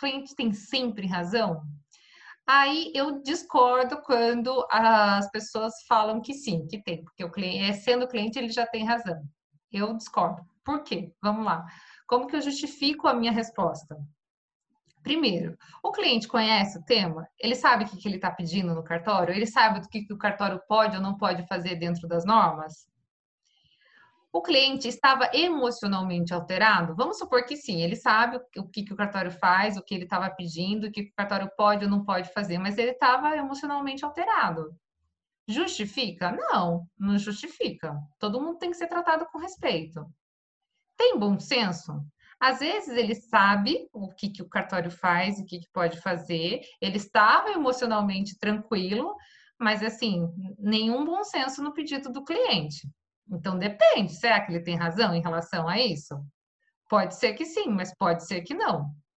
cliente tem sempre razão? Aí eu discordo quando as pessoas falam que sim, que tem, porque o cliente, é, sendo cliente, ele já tem razão. Eu discordo. Por quê? Vamos lá. Como que eu justifico a minha resposta? Primeiro, o cliente conhece o tema? Ele sabe o que, ele está pedindo no cartório? Ele sabe o que, que o cartório pode ou não pode fazer dentro das normas? O cliente estava emocionalmente alterado? Vamos supor que sim, ele sabe o que, que o cartório faz, o que ele estava pedindo, o que o cartório pode ou não pode fazer, mas ele estava emocionalmente alterado. Justifica? Não, não justifica. Todo mundo tem que ser tratado com respeito. Tem bom senso? Às vezes ele sabe o que, que o cartório faz, o que, que pode fazer, ele estava emocionalmente tranquilo, mas assim, nenhum bom senso no pedido do cliente. Então depende, será que ele tem razão em relação a isso? Pode ser que sim, mas pode ser que não.